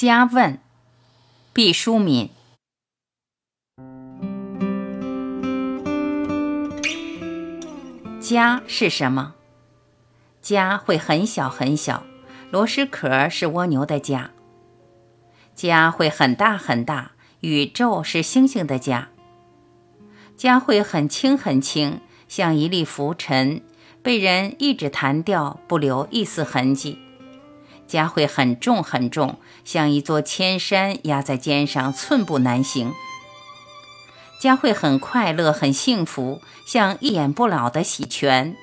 家问，毕淑敏。家是什么？家会很小很小，螺蛳壳是蜗牛的家。家会很大很大，宇宙是星星的家。家会很轻很轻，像一粒浮尘，被人一指弹掉，不留一丝痕迹。家会很重很重，像一座千山压在肩上，寸步难行。家会很快乐很幸福，像一眼不老的喜泉。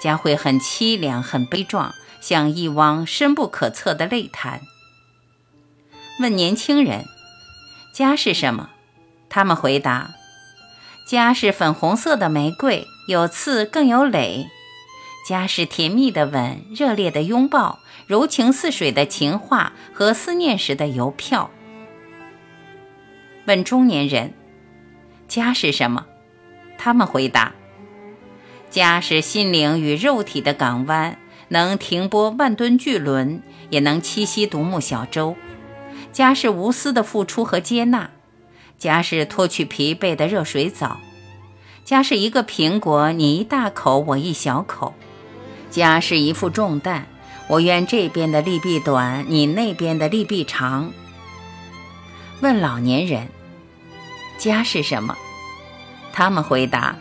家会很凄凉很悲壮，像一汪深不可测的泪潭。问年轻人，家是什么？他们回答：家是粉红色的玫瑰，有刺更有蕾。家是甜蜜的吻，热烈的拥抱，柔情似水的情话和思念时的邮票。问中年人，家是什么？他们回答：家是心灵与肉体的港湾，能停泊万吨巨轮，也能栖息独木小舟。家是无私的付出和接纳，家是脱去疲惫的热水澡，家是一个苹果，你一大口，我一小口。家是一副重担，我愿这边的利弊短，你那边的利弊长。问老年人，家是什么？他们回答：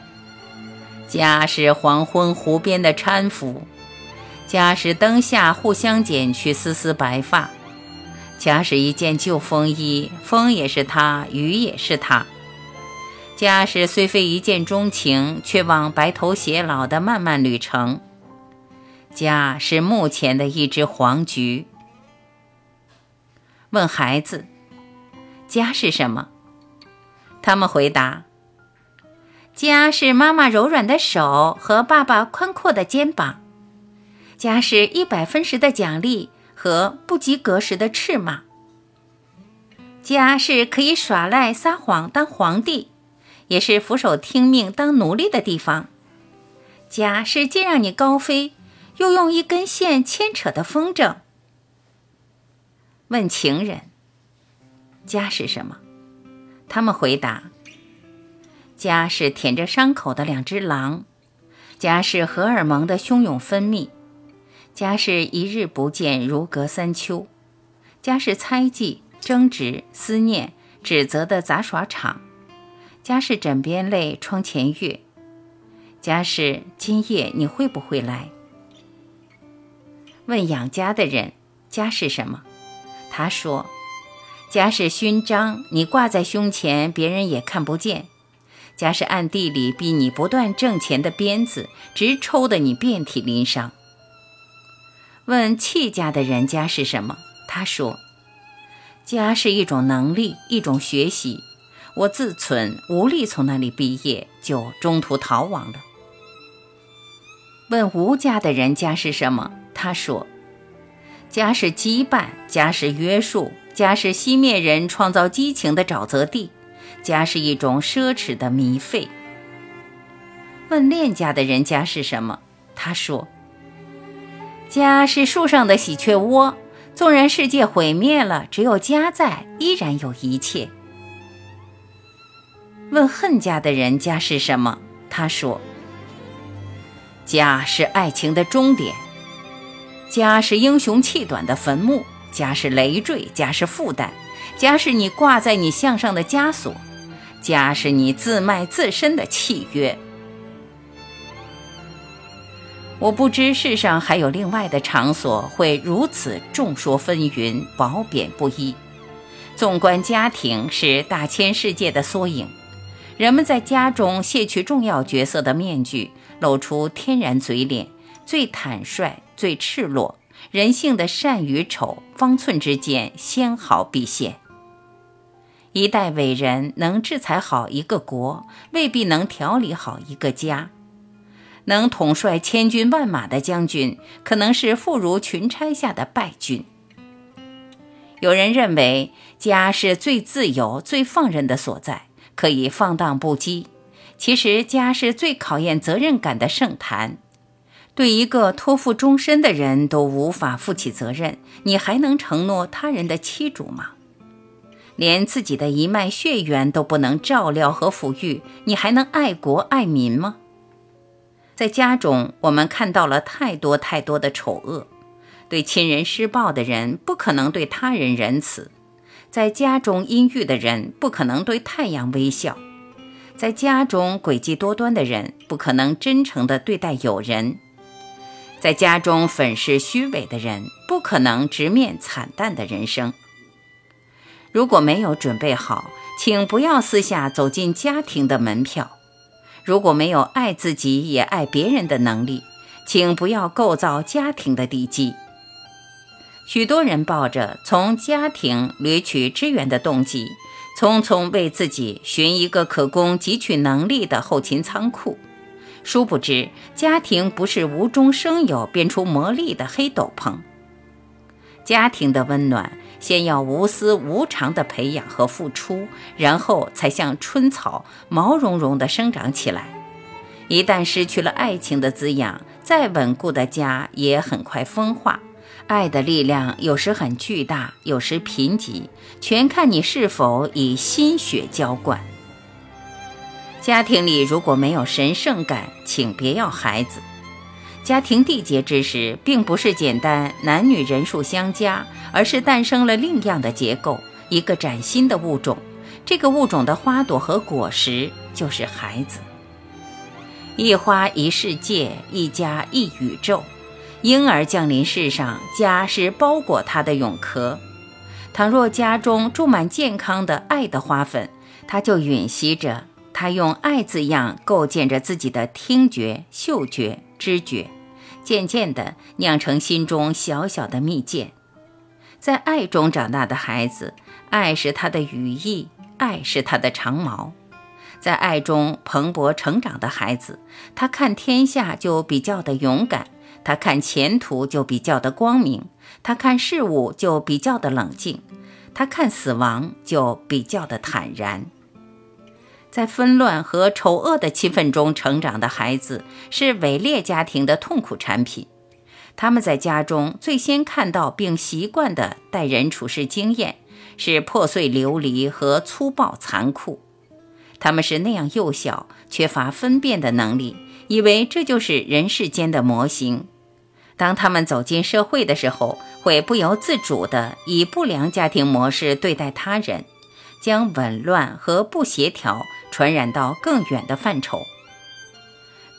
家是黄昏湖边的搀扶，家是灯下互相剪去丝丝白发，家是一件旧风衣，风也是他，雨也是他。家是虽非一见钟情，却望白头偕老的漫漫旅程。家是目前的一只黄菊。问孩子，家是什么？他们回答：家是妈妈柔软的手和爸爸宽阔的肩膀。家是一百分时的奖励和不及格时的斥骂。家是可以耍赖撒谎当皇帝，也是俯首听命当奴隶的地方。家是既让你高飞。又用一根线牵扯的风筝。问情人，家是什么？他们回答：家是舔着伤口的两只狼，家是荷尔蒙的汹涌分泌，家是一日不见如隔三秋，家是猜忌、争执、思念、指责的杂耍场，家是枕边泪、窗前月，家是今夜你会不会来？问养家的人，家是什么？他说：“家是勋章，你挂在胸前，别人也看不见；家是暗地里逼你不断挣钱的鞭子，直抽得你遍体鳞伤。”问弃家的人，家是什么？他说：“家是一种能力，一种学习。我自存无力从那里毕业，就中途逃亡了。”问无家的人，家是什么？他说：“家是羁绊，家是约束，家是熄灭人创造激情的沼泽地，家是一种奢侈的糜费。”问恋家的人家是什么？他说：“家是树上的喜鹊窝，纵然世界毁灭了，只有家在，依然有一切。”问恨家的人家是什么？他说：“家是爱情的终点。”家是英雄气短的坟墓，家是累赘，家是负担，家是你挂在你项上的枷锁，家是你自卖自身的契约。我不知世上还有另外的场所会如此众说纷纭、褒贬不一。纵观家庭是大千世界的缩影，人们在家中卸去重要角色的面具，露出天然嘴脸，最坦率。最赤裸，人性的善与丑，方寸之间，纤毫毕现。一代伟人能制裁好一个国，未必能调理好一个家。能统帅千军万马的将军，可能是妇孺群差下的败军。有人认为家是最自由、最放任的所在，可以放荡不羁。其实，家是最考验责任感的圣坛。对一个托付终身的人都无法负起责任，你还能承诺他人的妻主吗？连自己的一脉血缘都不能照料和抚育，你还能爱国爱民吗？在家中，我们看到了太多太多的丑恶。对亲人施暴的人，不可能对他人仁慈；在家中阴郁的人，不可能对太阳微笑；在家中诡计多端的人，不可能真诚地对待友人；在家中粉饰虚伪的人，不可能直面惨淡的人生。如果没有准备好，请不要私下走进家庭的门票；如果没有爱自己也爱别人的能力，请不要构造家庭的地基。许多人抱着从家庭掠取资源的动机，匆匆为自己寻一个可供汲取能力的后勤仓库，殊不知家庭不是无中生有变出魔力的黑斗篷。家庭的温暖，先要无私无偿的培养和付出，然后才像春草毛茸茸的生长起来。一旦失去了爱情的滋养，再稳固的家也很快风化。爱的力量有时很巨大，有时贫瘠，全看你是否以心血浇灌。家庭里如果没有神圣感，请别要孩子。家庭缔结之时，并不是简单男女人数相加，而是诞生了另样的结构，一个崭新的物种。这个物种的花朵和果实就是孩子。一花一世界，一家一宇宙。婴儿降临世上，家是包裹他的蛹壳。倘若家中种满健康的爱的花粉，他就吮吸着，他用爱字样构建着自己的听觉、嗅觉、知觉，渐渐地酿成心中小小的蜜饯。在爱中长大的孩子，爱是他的羽翼，爱是他的长矛。在爱中蓬勃成长的孩子，他看天下就比较的勇敢。他看前途就比较的光明，他看事物就比较的冷静，他看死亡就比较的坦然。在纷乱和丑恶的气氛中成长的孩子是伪劣家庭的痛苦产品。他们在家中最先看到并习惯的待人处事经验是破碎流离和粗暴残酷。他们是那样幼小，缺乏分辨的能力，以为这就是人世间的模型。当他们走进社会的时候，会不由自主地以不良家庭模式对待他人，将紊乱和不协调传染到更远的范畴。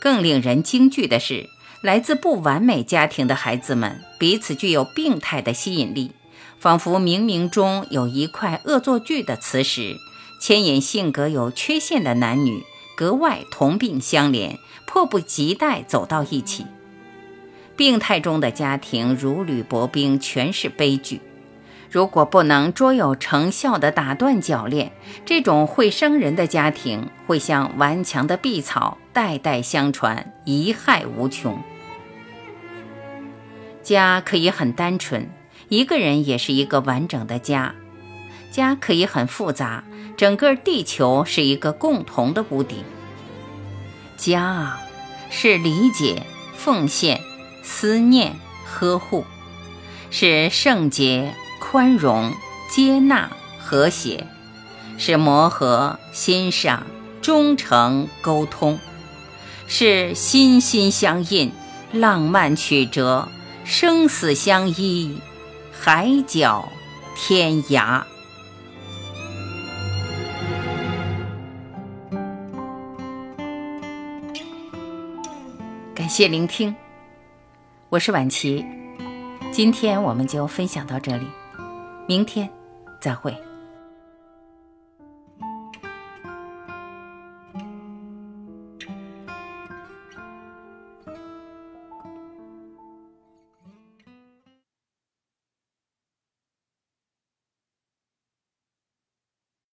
更令人惊惧的是，来自不完美家庭的孩子们彼此具有病态的吸引力，仿佛冥冥中有一块恶作剧的磁石，牵引性格有缺陷的男女格外同病相怜，迫不及待走到一起。病态中的家庭如履薄冰，全是悲剧。如果不能卓有成效地打断铰链，这种会伤人的家庭会像顽强的碧草，代代相传，贻害无穷。家可以很单纯，一个人也是一个完整的家；家可以很复杂，整个地球是一个共同的屋顶。家是理解、奉献。思念、呵护，是圣洁、宽容、接纳、和谐，是磨合、欣赏、忠诚、沟通，是心心相印、浪漫曲折、生死相依、海角天涯。感谢聆听。我是婉琪，今天我们就分享到这里，明天再会。